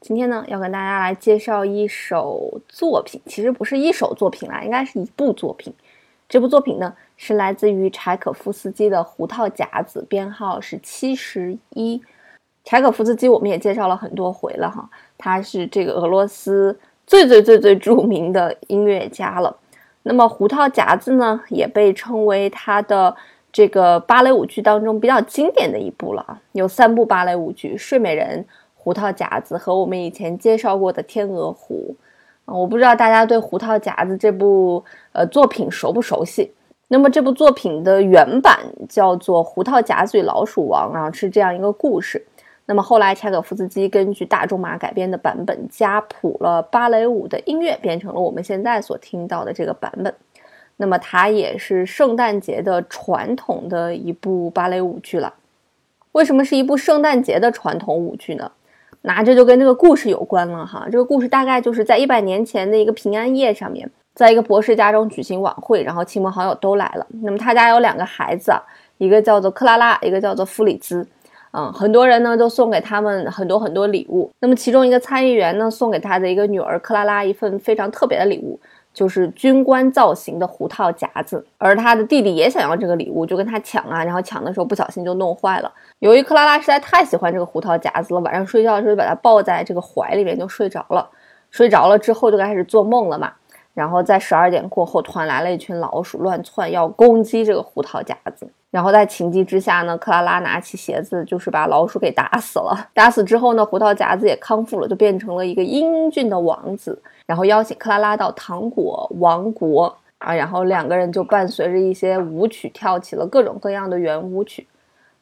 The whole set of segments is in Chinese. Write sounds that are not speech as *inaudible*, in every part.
今天呢，要跟大家来介绍一首作品，其实不是一首作品啦，应该是一部作品。这部作品呢，是来自于柴可夫斯基的《胡桃夹子》，编号是七十一。柴可夫斯基我们也介绍了很多回了哈，他是这个俄罗斯最最最最著名的音乐家了。那么《胡桃夹子》呢，也被称为他的这个芭蕾舞剧当中比较经典的一部了啊，有三部芭蕾舞剧《睡美人》。胡桃夹子和我们以前介绍过的《天鹅湖》，啊，我不知道大家对《胡桃夹子》这部呃作品熟不熟悉？那么这部作品的原版叫做《胡桃夹子与老鼠王》，然后是这样一个故事。那么后来柴可夫斯基根据大仲马改编的版本，加谱了芭蕾舞的音乐，变成了我们现在所听到的这个版本。那么它也是圣诞节的传统的一部芭蕾舞剧了。为什么是一部圣诞节的传统舞剧呢？那这就跟这个故事有关了哈。这个故事大概就是在一百年前的一个平安夜上面，在一个博士家中举行晚会，然后亲朋好友都来了。那么他家有两个孩子，一个叫做克拉拉，一个叫做弗里兹。嗯，很多人呢都送给他们很多很多礼物。那么其中一个参议员呢送给他的一个女儿克拉拉一份非常特别的礼物。就是军官造型的胡桃夹子，而他的弟弟也想要这个礼物，就跟他抢啊，然后抢的时候不小心就弄坏了。由于克拉拉实在太喜欢这个胡桃夹子了，晚上睡觉的时候就把它抱在这个怀里面就睡着了。睡着了之后就开始做梦了嘛。然后在十二点过后，突然来了一群老鼠乱窜，要攻击这个胡桃夹子。然后在情急之下呢，克拉拉拿起鞋子，就是把老鼠给打死了。打死之后呢，胡桃夹子也康复了，就变成了一个英俊的王子。然后邀请克拉拉到糖果王国啊，然后两个人就伴随着一些舞曲跳起了各种各样的圆舞曲。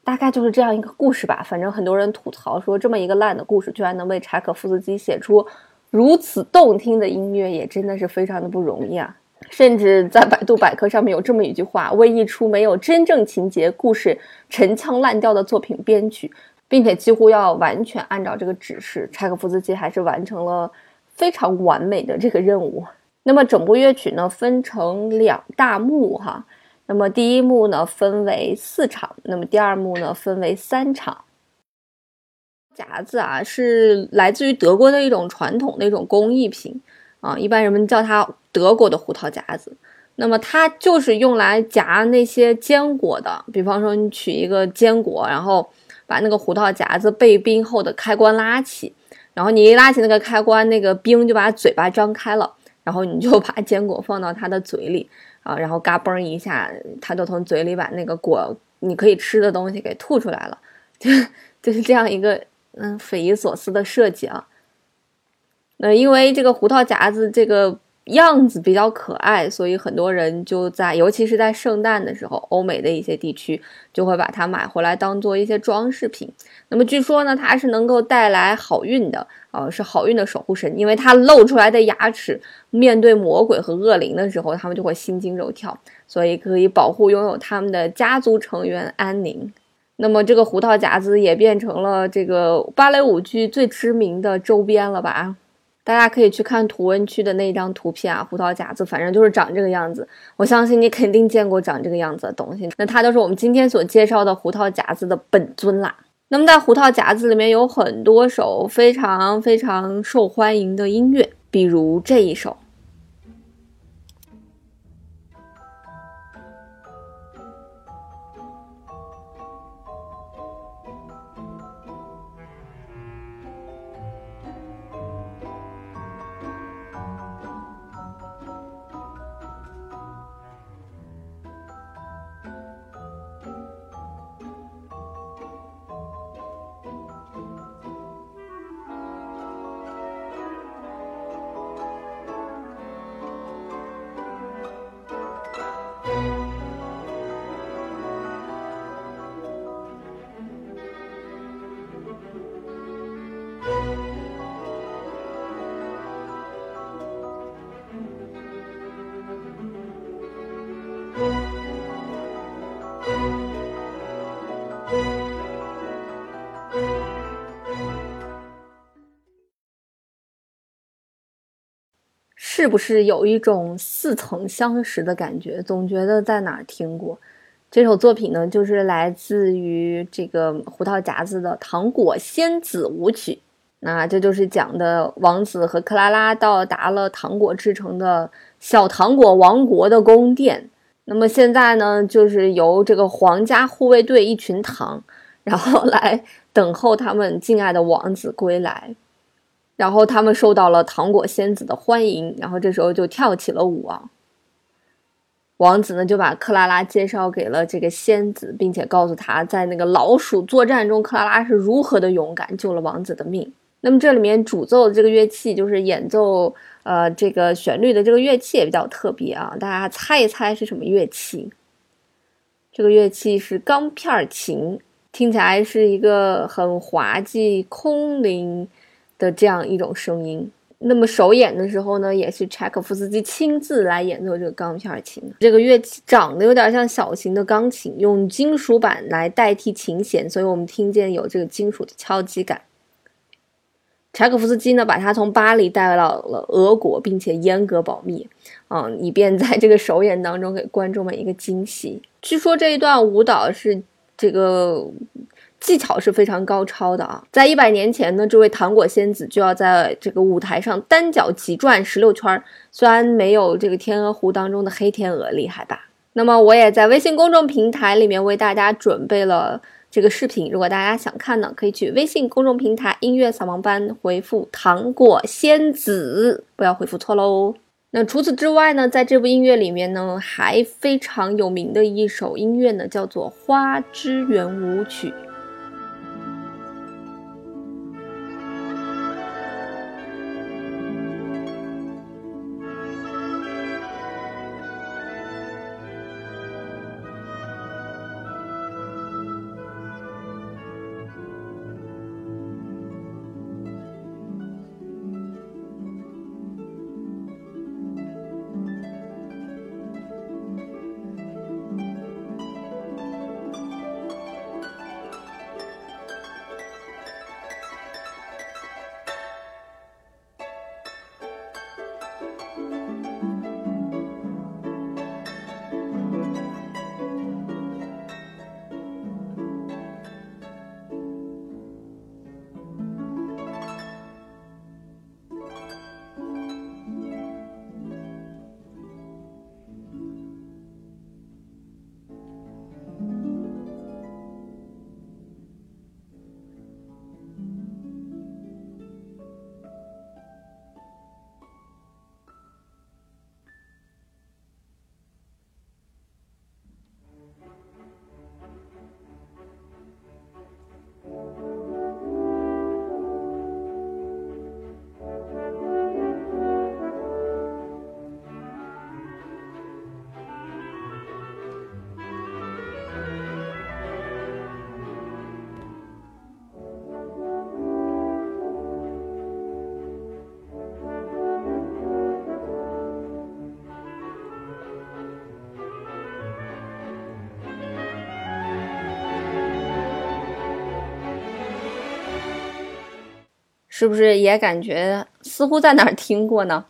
大概就是这样一个故事吧。反正很多人吐槽说，这么一个烂的故事，居然能为柴可夫斯基写出。如此动听的音乐也真的是非常的不容易啊！甚至在百度百科上面有这么一句话：为一出没有真正情节、故事陈腔滥调的作品编曲，并且几乎要完全按照这个指示，柴可夫斯基还是完成了非常完美的这个任务。那么整部乐曲呢，分成两大幕哈。那么第一幕呢，分为四场；那么第二幕呢，分为三场。夹子啊，是来自于德国的一种传统的一种工艺品啊，一般人们叫它德国的胡桃夹子。那么它就是用来夹那些坚果的，比方说你取一个坚果，然后把那个胡桃夹子被冰后的开关拉起，然后你一拉起那个开关，那个冰就把嘴巴张开了，然后你就 *laughs* 把坚果放到它的嘴里啊，然后嘎嘣一下，它就从嘴里把那个果你可以吃的东西给吐出来了，*laughs* 就就是这样一个。嗯，匪夷所思的设计啊。那因为这个胡桃夹子这个样子比较可爱，所以很多人就在，尤其是在圣诞的时候，欧美的一些地区就会把它买回来当做一些装饰品。那么据说呢，它是能够带来好运的，呃，是好运的守护神，因为它露出来的牙齿，面对魔鬼和恶灵的时候，他们就会心惊肉跳，所以可以保护拥有他们的家族成员安宁。那么这个胡桃夹子也变成了这个芭蕾舞剧最知名的周边了吧？大家可以去看图文区的那一张图片啊，胡桃夹子反正就是长这个样子。我相信你肯定见过长这个样子的东西。那它就是我们今天所介绍的胡桃夹子的本尊啦。那么在胡桃夹子里面有很多首非常非常受欢迎的音乐，比如这一首。是不是有一种似曾相识的感觉？总觉得在哪儿听过。这首作品呢，就是来自于这个胡桃夹子的《糖果仙子舞曲》。那这就是讲的王子和克拉拉到达了糖果制成的小糖果王国的宫殿。那么现在呢，就是由这个皇家护卫队一群糖，然后来等候他们敬爱的王子归来。然后他们受到了糖果仙子的欢迎，然后这时候就跳起了舞啊。王子呢就把克拉拉介绍给了这个仙子，并且告诉他在那个老鼠作战中，克拉拉是如何的勇敢，救了王子的命。那么这里面主奏的这个乐器，就是演奏呃这个旋律的这个乐器也比较特别啊，大家猜一猜是什么乐器？这个乐器是钢片琴，听起来是一个很滑稽、空灵。的这样一种声音，那么首演的时候呢，也是柴可夫斯基亲自来演奏这个钢片琴。这个乐器长得有点像小型的钢琴，用金属板来代替琴弦，所以我们听见有这个金属的敲击感。柴可夫斯基呢，把他从巴黎带到了俄国，并且严格保密，嗯，以便在这个首演当中给观众们一个惊喜。据说这一段舞蹈是这个。技巧是非常高超的啊！在一百年前呢，这位糖果仙子就要在这个舞台上单脚急转十六圈，虽然没有这个《天鹅湖》当中的黑天鹅厉害吧。那么我也在微信公众平台里面为大家准备了这个视频，如果大家想看呢，可以去微信公众平台“音乐扫盲班”回复“糖果仙子”，不要回复错喽。那除此之外呢，在这部音乐里面呢，还非常有名的一首音乐呢，叫做《花之圆舞曲》。是不是也感觉似乎在哪儿听过呢？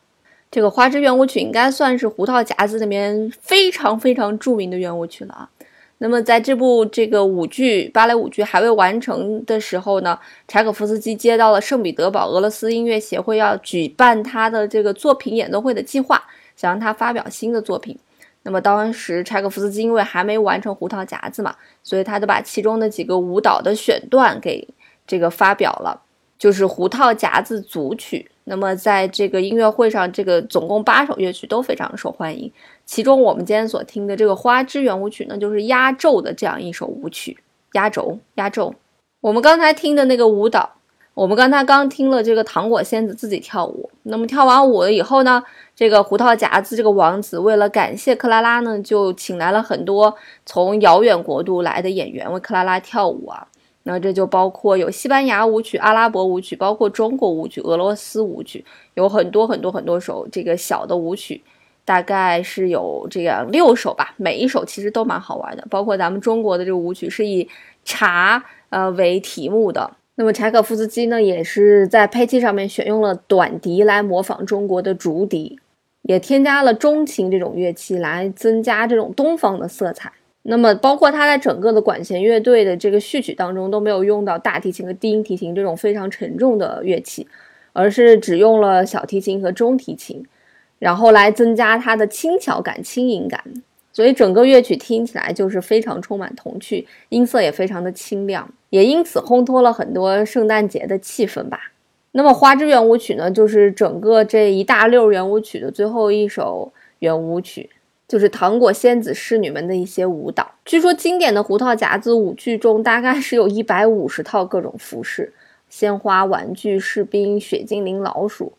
这个《花之圆舞曲》应该算是胡桃夹子里面非常非常著名的圆舞曲了啊。那么在这部这个舞剧芭蕾舞剧还未完成的时候呢，柴可夫斯基接到了圣彼得堡俄罗斯音乐协会要举办他的这个作品演奏会的计划，想让他发表新的作品。那么当时柴可夫斯基因为还没完成胡桃夹子嘛，所以他就把其中的几个舞蹈的选段给这个发表了。就是胡桃夹子组曲，那么在这个音乐会上，这个总共八首乐曲都非常受欢迎。其中我们今天所听的这个花之圆舞曲呢，就是压轴的这样一首舞曲，压轴，压轴。我们刚才听的那个舞蹈，我们刚才刚听了这个糖果仙子自己跳舞。那么跳完舞了以后呢，这个胡桃夹子这个王子为了感谢克拉拉呢，就请来了很多从遥远国度来的演员为克拉拉跳舞啊。那这就包括有西班牙舞曲、阿拉伯舞曲，包括中国舞曲、俄罗斯舞曲，有很多很多很多首这个小的舞曲，大概是有这样六首吧。每一首其实都蛮好玩的，包括咱们中国的这个舞曲是以茶呃为题目的。那么柴可夫斯基呢，也是在配器上面选用了短笛来模仿中国的竹笛。也添加了中琴这种乐器来增加这种东方的色彩。那么，包括他在整个的管弦乐队的这个序曲当中都没有用到大提琴和低音提琴这种非常沉重的乐器，而是只用了小提琴和中提琴，然后来增加它的轻巧感、轻盈感。所以整个乐曲听起来就是非常充满童趣，音色也非常的清亮，也因此烘托了很多圣诞节的气氛吧。那么《花之圆舞曲》呢，就是整个这一大溜圆舞曲的最后一首圆舞曲，就是糖果仙子侍女们的一些舞蹈。据说经典的胡桃夹子舞剧中，大概是有一百五十套各种服饰，鲜花、玩具、士兵、雪精灵、老鼠。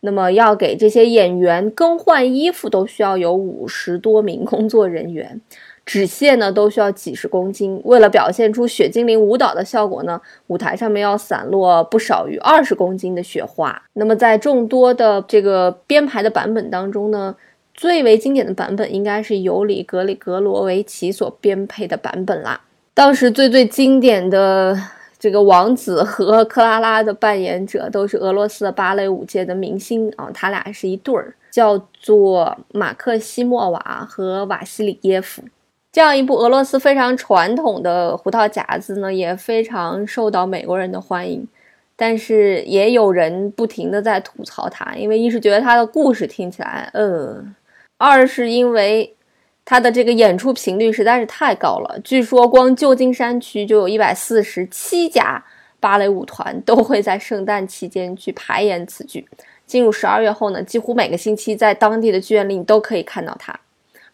那么要给这些演员更换衣服，都需要有五十多名工作人员。纸屑呢都需要几十公斤，为了表现出雪精灵舞蹈的效果呢，舞台上面要散落不少于二十公斤的雪花。那么在众多的这个编排的版本当中呢，最为经典的版本应该是尤里格里格罗维奇所编配的版本啦。当时最最经典的这个王子和克拉拉的扮演者都是俄罗斯的芭蕾舞界的明星啊，他俩是一对儿，叫做马克西莫娃和瓦西里耶夫。这样一部俄罗斯非常传统的胡桃夹子呢，也非常受到美国人的欢迎，但是也有人不停的在吐槽它，因为一是觉得它的故事听起来，呃，二是因为它的这个演出频率实在是太高了。据说光旧金山区就有一百四十七家芭蕾舞团都会在圣诞期间去排演此剧。进入十二月后呢，几乎每个星期在当地的剧院里你都可以看到它。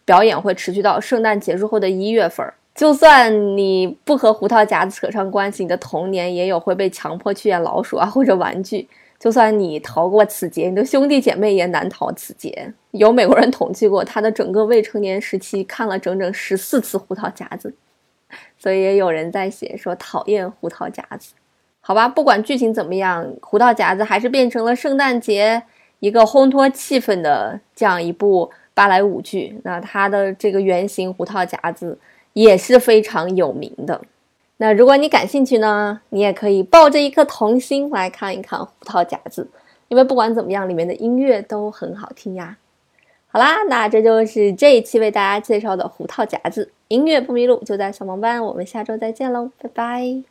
表演会持续到圣诞结束后的一月份。就算你不和胡桃夹子扯上关系，你的童年也有会被强迫去演老鼠啊或者玩具。就算你逃过此劫，你的兄弟姐妹也难逃此劫。有美国人统计过，他的整个未成年时期看了整整十四次胡桃夹子。所以也有人在写说讨厌胡桃夹子。好吧，不管剧情怎么样，胡桃夹子还是变成了圣诞节一个烘托气氛的这样一部。芭蕾舞剧，那它的这个原型胡桃夹子也是非常有名的。那如果你感兴趣呢，你也可以抱着一颗童心来看一看胡桃夹子，因为不管怎么样，里面的音乐都很好听呀。好啦，那这就是这一期为大家介绍的胡桃夹子，音乐不迷路就在小萌班，我们下周再见喽，拜拜。